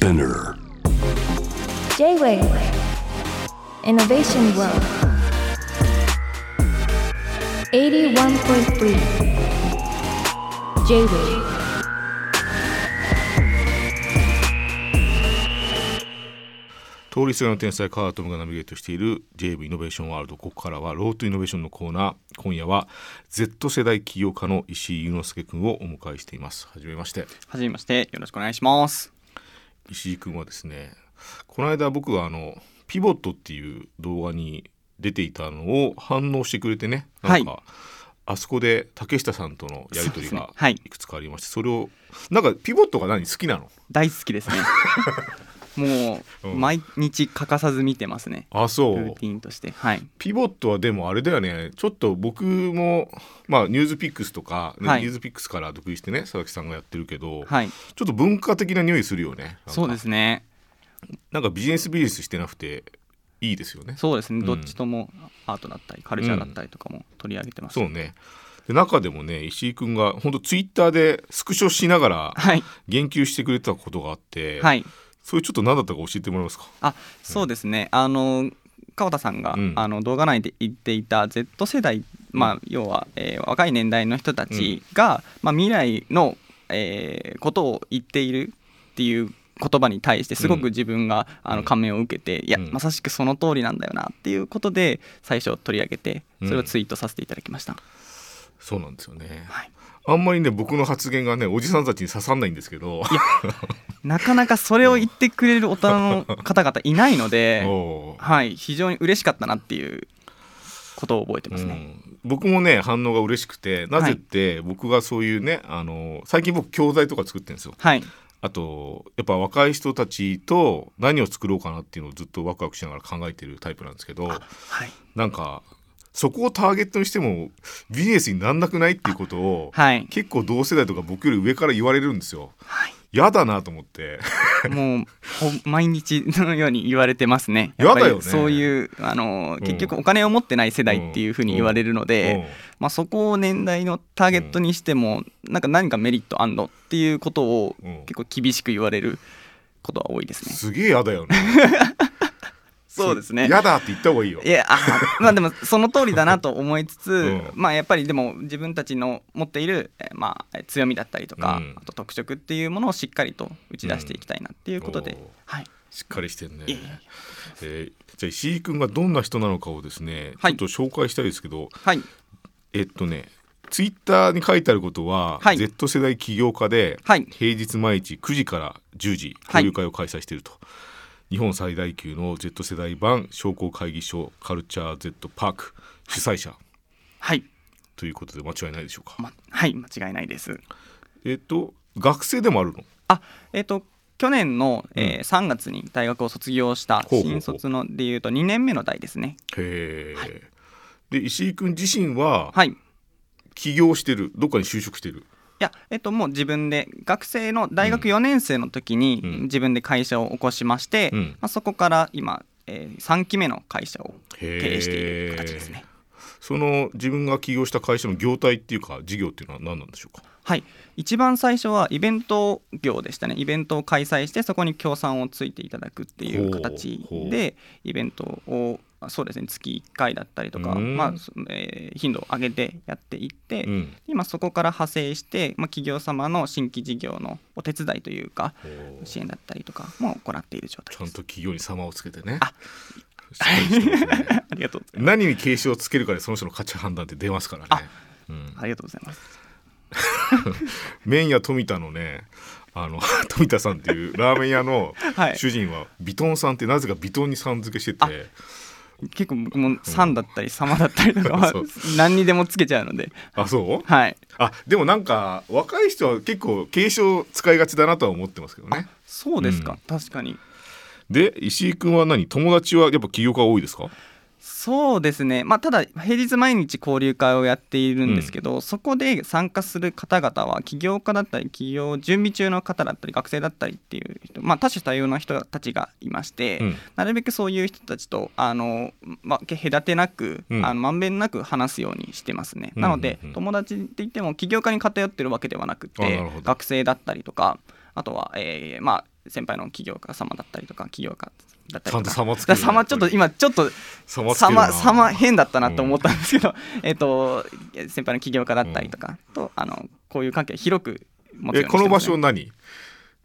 Spinner. J-Wave. Innovation World. 81.3 J-Wave. 通りすがりの天才カートムがナビゲートしている JV イノベーションワールドここからはロートイノベーションのコーナー。今夜は Z 世代起業家の石井祐之介君をお迎えしています。はじめまして。はじめまして。よろしくお願いします石井君はですねこの間僕はあのピボットっていう動画に出ていたのを反応してくれてねなんか、はい。あそこで竹下さんとのやり取りがいくつかありましてそれをなんかピボットが何？好きなの？大好きですね もう、うん。毎日欠かさず見てますね。あそう。ルーティンとして。はい。ピボットはでもあれだよね。ちょっと僕もまあニュースピックスとか、ねはい。ニュースピックスから独立してね佐々木さんがやってるけど、はい。ちょっと文化的な匂いするよねそうですね。なんかビジネスビジネスしてなくていいですよね。そうですね、うん。どっちともアートだったりカルチャーだったりとかも取り上げてます、そうね。で中でもね石井君が本当ツイッターでスクショしながらはい。言及してくれたことがあって、はいそれちょっと何だったか教えてもらえますか？あそうですね。あの川田さんが、うん。あの動画内で言っていた Z 世代、まあ、要は、えー若い年代の人たちが、まあ、未来の、えーことを言っているっていう言葉に対してすごく自分が、あの感銘を受けて、いやうん。まさしくその通りなんだよなっていうことで最初取り上げてうんそれをツイートさせていただきました、そうなんですよね、はいあんまりね僕の発言がねおじさんたちに刺さんないんですけど。なかなかそれを言ってくれる大人の方々いないので、はい、非常に嬉しかったなっていうことを覚えてますね。うん、僕もね反応が嬉しくてなぜって僕がそういうねあの最近僕教材とか作ってるんですよ。はい、あとやっぱ若い人たちと何を作ろうかなっていうのをずっとワクワクしながら考えてるタイプなんですけどはい、なんかそこをターゲットにしてもビジネスになんなくないっていうことをはい、結構同世代とか僕より上から言われるんですよ。はい、やだなと思って。もうほ毎日のように言われてますね。やだよね。そういうあのうん。結局お金を持ってない世代っていうふうに言われるので、まあそこを年代のターゲットにしてもなんか何かメリットあんのっていうことをうん。結構厳しく言われることは多いですね。すげえやだよね。そうですね。やだって言った方がいいよ。い。やあまあでもその通りだなと思いつつ、うん。まあやっぱりでも自分たちの持っている、えーまあ、強みだったりとか、うん。あと特色っていうものをしっかりと打ち出していきたいなっていうことで、はい、しっかりしてるね。いえーじゃあ石井君がどんな人なのかをですね、はい。ちょっと紹介したいですけど、はい。えっとねツイッターに書いてあることは、はい。Z 世代起業家で、はい。平日毎日9時から10時はい。交流会を開催していると、日本最大級の Z 世代版商工会議所カルチャー Z パーク主催者はい、ということで間違いないでしょうか、ま、はい間違いないです。えっと学生でもあるの？あえっ、と去年の、えー3月に大学を卒業した新卒のでいうと2年目の代ですね。へえ、で石井君自身ははいい。起業してる。どっかに就職してるやえっともう自分で学生の大学4年生の時にうん。自分で会社を起こしまして、うん。まあ、そこから今、えー、3期目の会社を経営している形ですね。その自分が起業した会社の業態っていうか事業っていうのは何なんでしょうか？はい、一番最初はイベント業でしたね。イベントを開催してそこに協賛をついていただくっていう形でイベントをそうですね。月1回だったりとか、うん。まあそえー頻度を上げてやっていって、うん。今そこから派生して、まあ、企業様の新規事業のお手伝いというか支援だったりとかも行っている状態です。ちゃんと企業に様をつけてね。あね。ありがとうございます。何に警鐘をつけるかでその人の価値判断って出ますからね。あ、うん、ありがとうございます。麺屋富田のねあの 富田さんっていうラーメン屋の はい。主人はビトンさんってなぜかビトンにさん付けしてあて結構僕も「さん」だったり「さま」だったりとか は何にでもつけちゃうので、あそう？はい、あでもなんか若い人は結構継承使いがちだなとは思ってますけどね。そうですか、うん。確かに。で石井君は何？友達はやっぱ起業家多いですか？そうですね。まあただ平日毎日交流会をやっているんですけど、そこで参加する方々は起業家だったり起業準備中の方だったり学生だったりっていう人、まあ、多種多様な人たちがいまして、うん。なるべくそういう人たちとあの、まあ、隔てなく、うん。あのまんべんなく話すようにしてますね、うん。なので、うん。うん。友達って言っても起業家に偏ってるわけではなくて学生だったりとかあとは、えーまあ先輩の起業家様だったりとか起業家だったりとか。ちゃんと様ちょっと今ちょっと様様様変だったなと思ったんですけど、えっと先輩の起業家だったりとかと、あのこういう関係を広く持つようにしてます、ね、えこの場所何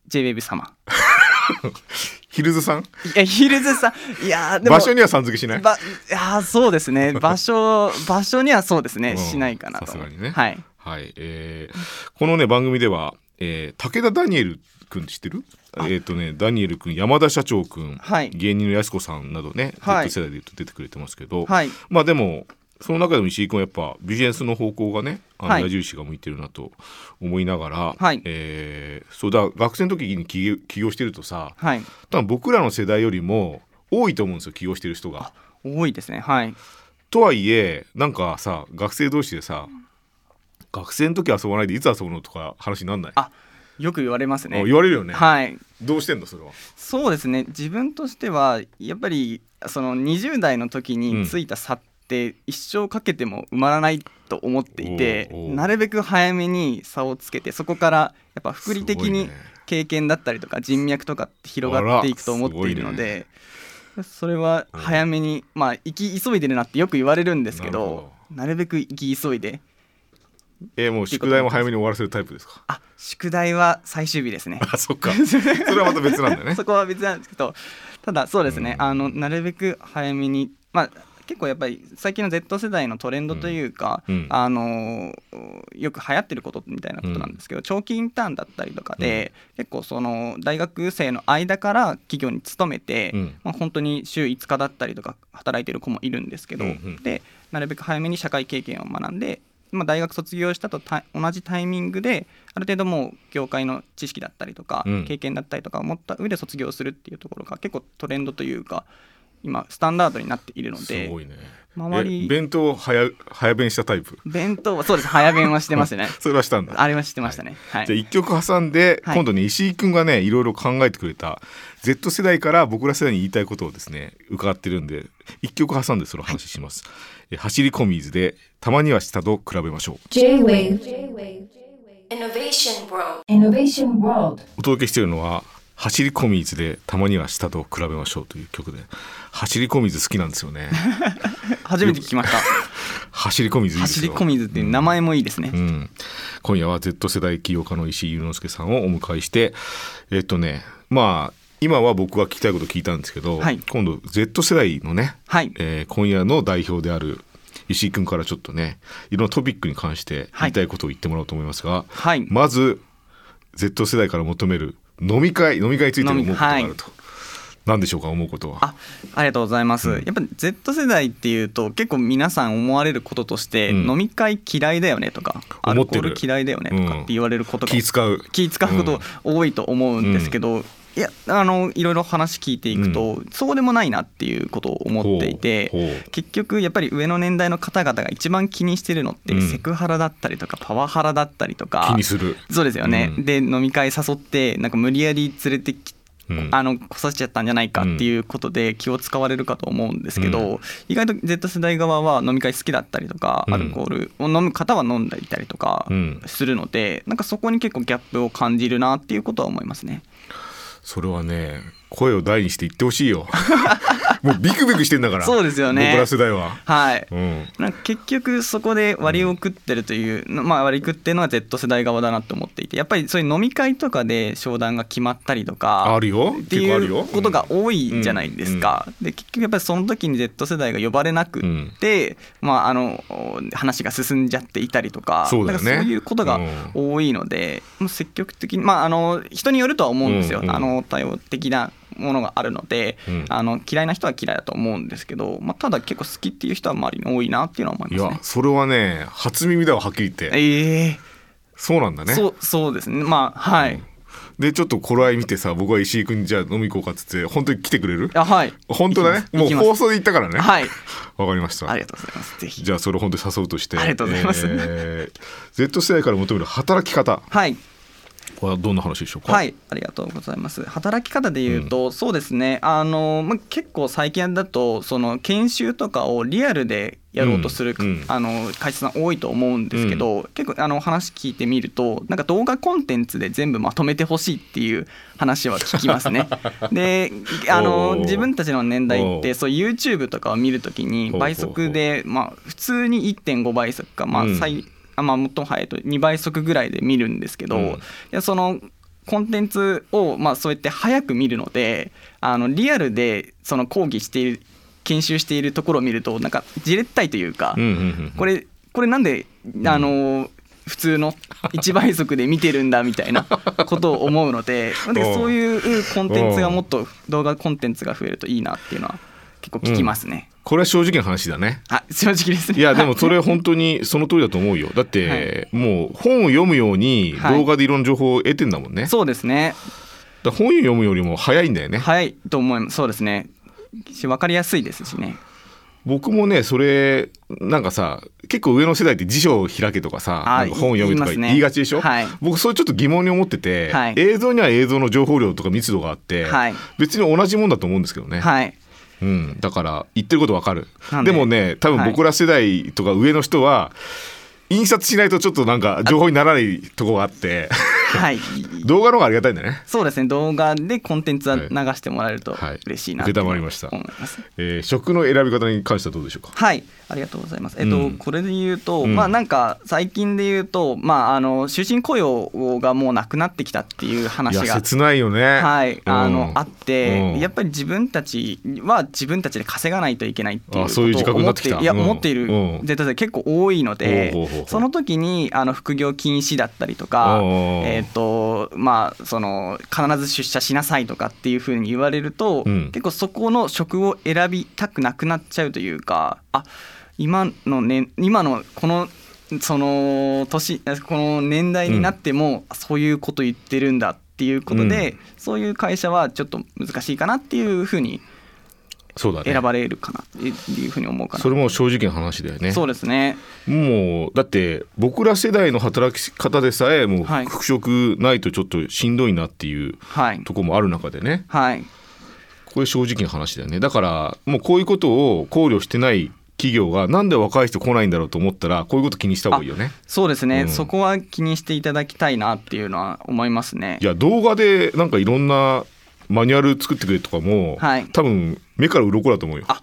？JWAVE 様。ヒルズさん？いやヒルズさん。いやーでも場所にはさん付けしない？ばいやーそうですね。場所場所にはそうですね、うんしないかなと。さすがにね。はい。はい、えーこのね番組では、えー武田ダニエル君知ってる？えっ、とねダニエル君山田社長君、はい。芸人のやす子さんなどね、はい。Z 世代で言うと出てくれてますけど、はい。まあでもその中でも石井君はやっぱビジネスの方向がねあのはい。矢印が向いてるなと思いながら、はい。えーそうだ学生の時に起業起業してるとさはい。多分僕らの世代よりも多いと思うんですよ起業してる人が。多いですね。はい。とはいえなんかさ学生同士でさ学生の時遊ばないでいつ遊ぶのとか話になんない？あよく言われますね。あ言われるよね、はい。どうしてんのそれは？そうですね。自分としてはやっぱりその20代の時についた差って一生かけても埋まらないと思っていて、おうおう。なるべく早めに差をつけてそこからやっぱ福利的に経験だったりとか人脈とかって広がっていくと思っているので、それは早めに、まあ行き急いでるなってよく言われるんですけどなるべく行き急いでえーもう宿題も早めに終わらせるタイプですか？あ宿題は最終日ですね。あそっか。それはまた別なんだよね。そこは別なんですけどただそうですね、うん。あのなるべく早めにまあ結構やっぱり最近の Z 世代のトレンドというか、うん。うんあのよく流行ってることみたいなことなんですけど、長期インターンだったりとかで、結構その大学生の間から企業に勤めて、うん。まあ、本当に週5日だったりとか働いてる子もいるんですけど、うんうん。でなるべく早めに社会経験を学んで、まあ、大学卒業したとた同じタイミングである程度もう業界の知識だったりとか、うん。経験だったりとかを持った上で卒業するっていうところが結構トレンドというか今スタンダードになっているのすでごいね。周りえ弁当早早弁したタイプ？弁当はそうです。早弁はしてますね。それはしたんだ。あれはしてましたね。はい、じゃあ一曲挟んで、はい。今度ね石井君がねいろいろ考えてくれた Z 世代から僕ら世代に言いたいことをですね伺ってるんで一曲挟んでその話します、え走り込みずでたまには下と比べましょう。J-Wave. Innovation World お届けしているのは走り込みずでたまには下と比べましょうという曲で走り込みず好きなんですよね。初めて聞きました。走り込みずいいですよ。走り込みずって名前もいいですね、うん、今夜は Z 世代起業家の石井祐之介さんをお迎えしてえっとねまあ今は僕が聞きたいこと聞いたんですけど、はい。今度 Z 世代のね、はい。えー今夜の代表である石井君からちょっとねいろんなトピックに関して言いたいことを言ってもらおうと思いますが、はい。まず Z 世代から求める飲み会飲み会について思うことがあると、何でしょうか思うことは？あありがとうございます、うん。やっぱり Z 世代っていうと結構皆さん思われることとして、うん。飲み会嫌いだよねとかアルコー思ってる。ル嫌いだよねとかって言われることが、気使う。気使うこと多いと思うんですけど、いやあのいろいろ話聞いていくと、そうでもないなっていうことを思っていて結局やっぱり上の年代の方々が一番気にしてるのって、うん。セクハラだったりとかパワハラだったりとか気にする。そうですよね、うん。で飲み会誘ってなんか無理やり連れてきうん。あの来させちゃったんじゃないかっていうことで気を使われるかと思うんですけど、うん。意外と Z 世代側は飲み会好きだったりとか、うん。アルコールを飲む方は飲んだりたりとかうん。するので、なんかそこに結構ギャップを感じるなっていうことは思いますね。それはね声を大にして言ってほしいよ。もうビクビクしてんだから。そうですよね。僕ら世代は、はい。うん、なんか結局そこで割を食ってるという、まあ割り食ってるのは Z 世代側だなと思っていてやっぱりそういう飲み会とかで商談が決まったりとかあるよ。っていうことが多いじゃないですか。で結局やっぱりその時に Z 世代が呼ばれなくって、まああの話が進んじゃっていたりとかそうね。かそういうことが多いので、もう積極的にまああの人によるとは思うんですよ。うんうん。あの多様的なものがあるので、うん。あの嫌いな人は嫌いだと思うんですけど、まあ、ただ結構好きっていう人は周りに多いなっていうのは思いいますね。やそれはね初耳だわはっきり言って。ええ。そうなんだね。そうそうですね。まあはい、でちょっと頃合い見てさ僕は石井君にじゃあ飲み行こうかっつって本当に来てくれる？あはい。本当だね？もう放送で言ったからね。はい。わかりました。ありがとうございます。ぜひ。じゃあそれを本当に誘うとして。ありがとうございます。えー Z 世代から求める働き方。はいはどんな話でしょうか？はいありがとうございます。働き方で言うと、そうですね。あの、まあ、結構最近だとその研修とかをリアルでやろうとする、うんうん。あの会社さん多いと思うんですけど、結構あの話聞いてみるとなんか動画コンテンツで全部まとめてほしいっていう話は聞きますね。であおのー。自分たちの年代ってそう YouTube とかを見るときに倍速でまあ普通に1.5倍速かまあうん。最、あまあ最も早いと2倍速ぐらいで見るんですけど、うん。いやそのコンテンツをまあそうやって早く見るのであのリアルでその講義している研修しているところを見るとなんかじれったいというか、うんうんうんこれこれなんであの普通の1倍速で見てるんだみたいなことを思うのでそういうコンテンツがもっと動画コンテンツが増えるといいなっていうのは結構聞きますね。これは正直な話だね。あ正直ですね。いやでもそれ本当にその通りだと思うよ。だってもう本を読むようにはい。動画でいろんな情報を得てんだもんね、だかそうですね。ら本を読むよりも早いんだよね。早いと思います。そうですね。し分かりやすいですしね。僕もねそれなんかさ結構上の世代って辞書を開けとかさあなんか本を読めとか言いがちでしょ、はい。僕それちょっと疑問に思ってて、はい。映像には映像の情報量とか密度があって、はい。別に同じもんだと思うんですけどね、はい。うん、だから言ってることわかる。で？でもね多分僕ら世代とか上の人は、印刷しないとちょっとなんか情報にならないとこがあってはい。動画の方がありがたいんだね、そうですね。動画でコンテンツははい流してもらえるとはい。嬉しいなって承りました。思います。えー食の選び方に関してはどうでしょうか？はい、ありがとうございます。えっと、うん。これで言うと、うん。まあなんか最近で言うと、まああの終身雇用がもうなくなってきたっていうい話が。や切ないよね。はい、あの、うん。あって、うん。やっぱり自分たちは自分たちで稼がないといけないっていうあそういう自覚になってきた。いや、うん。思っているうん。Z 世代結構多いので、その時にあの副業禁止だったりとか、おうおうえっ、とまあその必ず出社しなさいとかっていうふうに言われると、うん。結構そこの職を選びたくなくなっちゃうというかあ今のね今のこのその年この年代になってもそういうこと言ってるんだっていうことで、うん。そういう会社はちょっと難しいかなっていうふうにそうだね選ばれるかなっていうふうに思うかな。それも正直な話だよねそうですね。もうだって僕ら世代の働き方でさえもうはい復職ないとちょっとしんどいなっていうはい。とこもある中でねはい。これ正直な話だよねだからもうこういうことを考慮してない企業がなんで若い人来ないんだろうと思ったらこういうこと気にした方がいいよねそうですね、うんそこは気にしていただきたいなっていうのは思いますね。いや動画でなんかいろんなマニュアル作ってくれとかも、はい。多分目から鱗だと思うよ。あ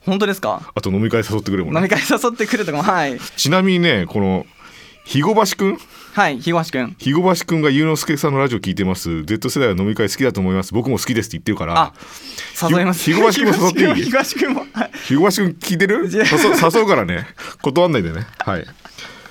本当ですか？あと飲み会誘ってくれもね。飲み会誘ってくるとかもはい。ちなみにねこの肥後橋くん？はい東くん。肥後橋くんがゆうのすけさんのラジオ聞いてます。Z 世代は飲み会好きだと思います。僕も好きですって言ってるから。あ誘います。ひ東くんも誘っていい？東くんも。はい肥後橋くん聞いてる？誘うからね。断んないでね。はい。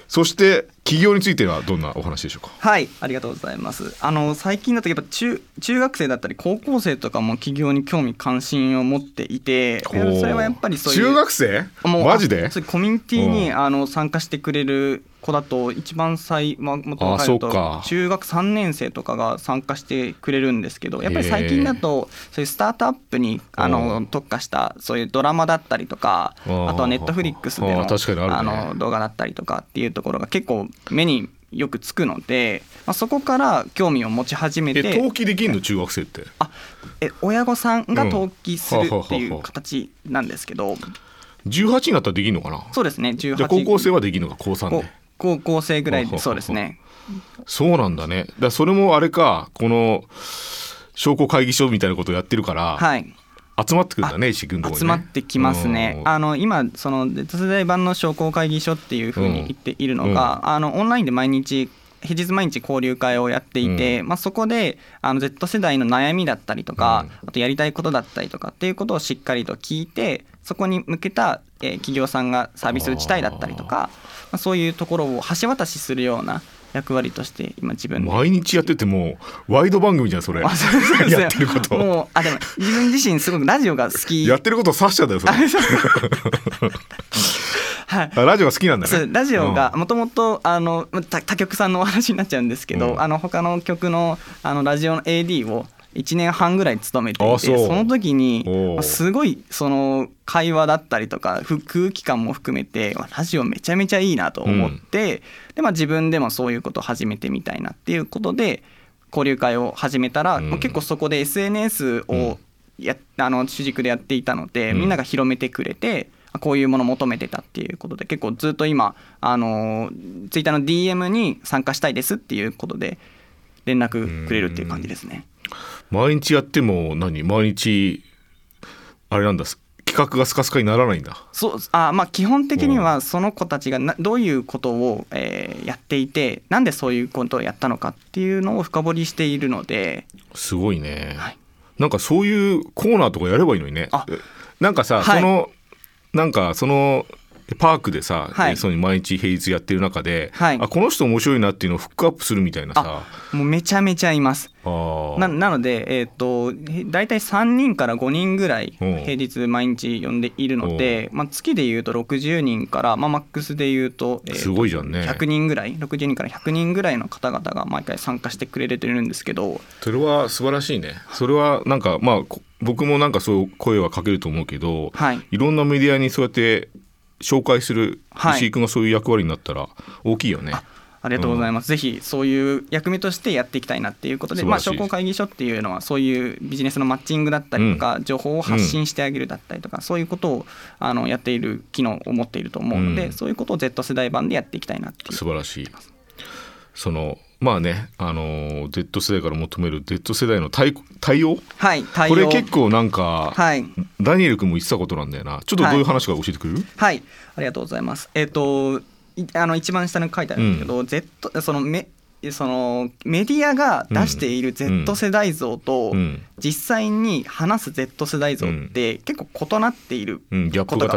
そして企業についてはどんなお話でしょうか？はい、ありがとうございます。あの最近だとやっぱ中中学生だったり高校生とかも起業に興味関心を持っていて、それはやっぱりそういう中学生？もうマジで？あそういうコミュニティにうん。あの参加してくれる子だと一番最、まあ、もっと若いとか。中学3年生とかが参加してくれるんですけどやっぱり最近だとそういうスタートアップにあうの特化したそういうドラマだったりとかあとはネットフリックスでのあの動画だったりとかっていうところが結構目によくつくので、まあ、そこから興味を持ち始めえて登記できんの中学生って？あえ親御さんが登記するうんっていう形なんですけど。18になったらできんのかな？そうですね18じゃあ高校生はできんのか高3こで？高校生ぐらいそうですね。そうなんだね。だからそれもあれかこの商工会議所みたいなことをやってるから、はい集まってくるんだね石井君のとこ集まってきますね。うん。あの今その Z 世代版の商工会議所っていうふうに言っているのが、あのオンラインで毎日平日毎日交流会をやっていて、まあ、そこであの Z 世代の悩みだったりとか、あとやりたいことだったりとかっていうことをしっかりと聞いてそこに向けた、えー企業さんがサービス打ちたいだったりとかまあ、そういうところを橋渡しするような役割として今自分で。毎日やっててもうワイド番組じゃんそれ。やってること。もうあでも自分自身すごくラジオが好き。やってることを指しちゃったよそれ。はい。あラジオが好きなんだね。ラジオがもともとあの他他局さんのお話になっちゃうんですけど、うん。あの他の曲のあのラジオの AD を1年半ぐらい勤めていてその時にすごいその会話だったりとかふ空気感も含めてまあラジオめちゃめちゃいいなと思って、でまあ、自分でもそういうことを始めてみたいなっていうことで交流会を始めたら、うん。まあ結構そこで SNS うん。をやあの主軸でやっていたので、うん。みんなが広めてくれて。あこういうもの求めてたっていうことで結構ずっと今あのツイッターの DM に参加したいですっていうことで連絡くれるっていう感じですね。毎日やっても何？毎日あれなんだ。企画がスカスカにならないんだ。そうあまあ基本的にはその子たちがなどういうことを、えーやっていてなんでそういうことをやったのかっていうのを深掘りしているので。すごいね、はい。なんかそういうコーナーとかやればいいのにね。あ。なんかさ、はい。そのなんかそのパークでさ、はい。その毎日平日やってる中で、はい。あこの人面白いなっていうのをフックアップするみたいなさ。もうめちゃめちゃいます。ななので、えー、とへ大体3人から5人ぐらいう。ん平日毎日呼んでいるので、まあ、月でいうと60人から、まあ、マックスでいうと,、えーとすごいじゃんね。100人ぐらい60人から100人ぐらいの方々が毎回参加してくれてるんですけど。それは素晴らしいね。それはなんかまあこ僕もなんかそう声はかけると思うけど、はい。いろんなメディアにそうやって紹介するはい。石井君がそういう役割になったら大きいよね。ありがとうございます、ぜひそういう役目としてやっていきたいなっていうことで、まあ、商工会議所っていうのはそういうビジネスのマッチングだったりとか、情報を発信してあげるだったりとか、そういうことをあのやっている機能を持っていると思うので、うん。そういうことを Z 世代版でやっていきたいなっていう。素晴らしい。そのまあね、あのー Z 世代から求める Z 世代の対対応？はい対応。これ結構なんか、はい。ダニエル君も言ってたことなんだよな。ちょっとどういう話か教えてくれる、はい。ありがとうございます。えっ、といあの一番下に書いてあるんですけど、Z そのメそのメディアが出しているうん。Z 世代像と、うん。実際に話す Z 世代像って結構異なっているうん、ギャップが。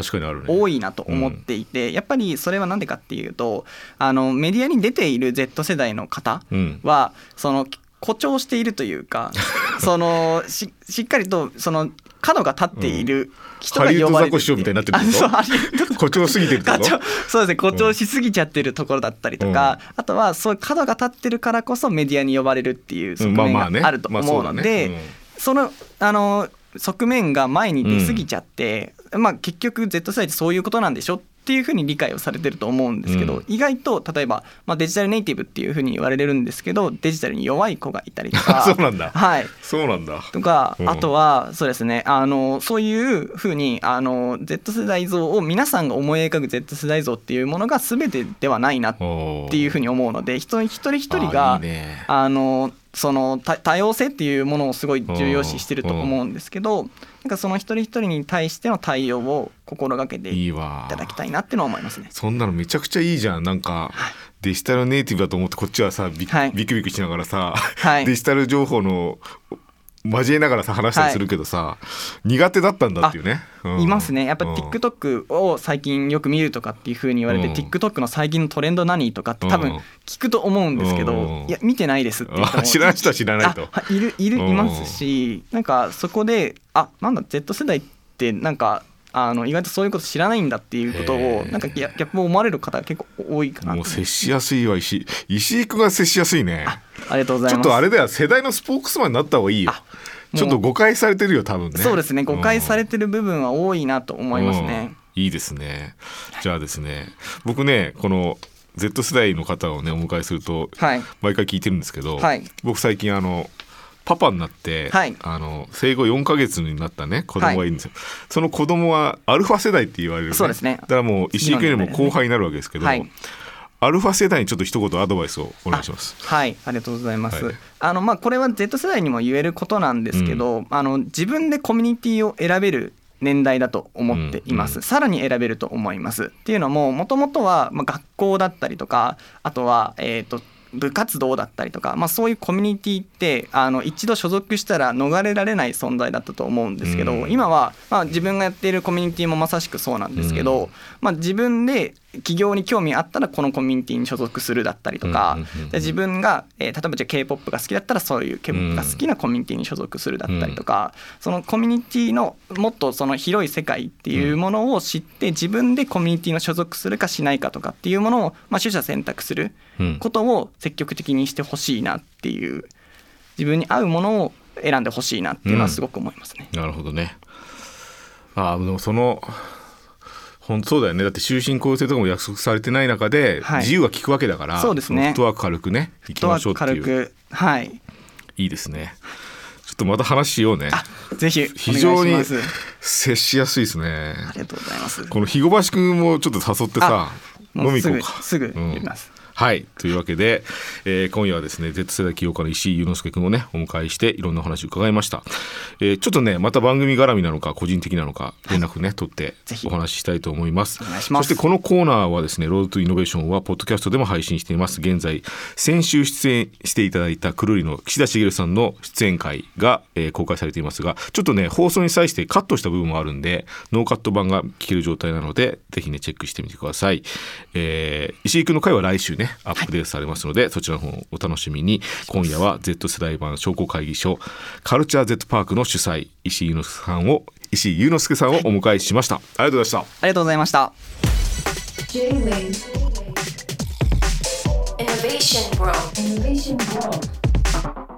多いなと思っていて、やっぱりそれは何でかっていうとあのメディアに出ている Z 世代の方うん。はその誇張しているというか そのししっかりとその角が立っている人がハリウッド呼ばれるザコシショウみたいになってるってこと？あそうハリウッド誇張すぎてると？誇張そうですね。誇張しすぎちゃってるところだったりとか、あとはそういう角が立ってるからこそメディアに呼ばれるっていう側面があると思うのでまあそのあの側面が前に出過ぎちゃって、まあ、結局 Z 世代ってそういうことなんでしょっていうふうに理解をされてると思うんですけど、うん。意外と例えば、まあ、デジタルネイティブっていうふうに言われるんですけどデジタルに弱い子がいたりとか そうなんだ。はい、そうなんだ。とか、うん。あとはそうですねあのそういうふうにあの Z 世代像を皆さんが思い描く Z 世代像っていうものが全てではないなっっていうふうに思うので一人一人一人がいいね。あのその多多様性っていうものをすごい重要視してると思うんですけどなんかその一人一人に対しての対応を心がけていただきたいなっていうのは思いますね。そんなのめちゃくちゃいいじゃん。なんか、デジタルネイティブだと思ってこっちはさビ,、はい。ビクビクしながらさ、はい。デジタル情報の交えながらさ話したりするけどさ、苦手だったんだっていうね、うん。いますね。やっぱうん。TikTok を最近よく見るとかっていうふうに言われて、うん。TikTok の最近のトレンド何とかって多分うん。聞くと思うんですけど、うん。いや見てないですっていう人もあ知らない人は知らないと。いいるいるうん。いますしなんかそこであなんだ Z 世代ってなんかあの意外とそういうこと知らないんだっていうことをなんかギャップを思われる方が結構多いかな。ともう接しやすいわ。石井石井君が接しやすいね。ありがとうございます。ちょっとあれだよ世代のスポークスマンになった方がいいよ。ちょっと誤解されてるよ多分ね。そうですね誤解されててる部分は多いなと思いますね。いいですね。じゃあですね僕ねこの Z 世代の方をねお迎えするとはい。毎回聞いてるんですけど、はい。僕最近あのパパになって、はい。あの生後4ヶ月になったね子供がいるんですよ、その子供はアルファ世代って言われる、そうですね。だからもう石井君よりも後輩になるわけですけど、はい。アルファ世代にちょっと一言アドバイスをお願いします。はい、ありがとうございます。はい。あのまあこれは Z 世代にも言えることなんですけど、あの自分でコミュニティを選べる年代だと思っています、うんさらに選べると思います。っていうのももともとはまあ学校だったりとかあとはえっ、と部活動だったりとか、まあ、そういうコミュニティってあの一度所属したら逃れられない存在だったと思うんですけど、うん。今は、まあ、自分がやっているコミュニティもまさしくそうなんですけど、うん。まあ、自分で企業に興味あったらこのコミュニティに所属するだったりとか、自分が、えー例えばじゃあ k p o p が好きだったらそういう k p o p が好きなコミュニティに所属するだったりとか、そのコミュニティのもっとその広い世界っていうものを知って自分でコミュニティの所属するかしないかとかっていうものを、まあ、取捨選択するうん。ことを積極的にしてほしいなっていう自分に合うものを選んでほしいなっていうのはすごく思いますね。なるほどね。ああでもその本当そうだよね。だって終身公正とかも約束されてない中で、はい。自由は利くわけだからそうですね。のフットワーク軽くね行きましょうっていう。軽く。はい。いいですね。ちょっとまた話しようね。ぜひお非常に。接しやすいですね。ありがとうございます。この肥後橋君もちょっと誘ってさ飲み行こうか。すぐうん。言います。はい。というわけで、えー今夜はですね Z 世代起業家の石井祐之介君をねお迎えしていろんなお話を伺いました、えーちょっとねまた番組絡みなのか個人的なのか連絡ね取ってぜひ。お話ししたいと思います。お願いします。そしてこのコーナーはですねロードトゥイノベーションはポッドキャストでも配信しています。現在先週出演していただいたくるりの岸田茂さんの出演会が、えー公開されていますがちょっとね放送に際してカットした部分もあるんでノーカット版が聞ける状態なのでぜひねチェックしてみてください、えー石井君の回は来週ねアップデートされますので、そちらの方をお楽しみに。今夜は Z 世代版商工会議所カルチャー Z パークの主催石井祐之介さんを石井祐之介さんをお迎えしました、ありがとうございました。ありがとうございました。J-Wave Innovation World. Innovation World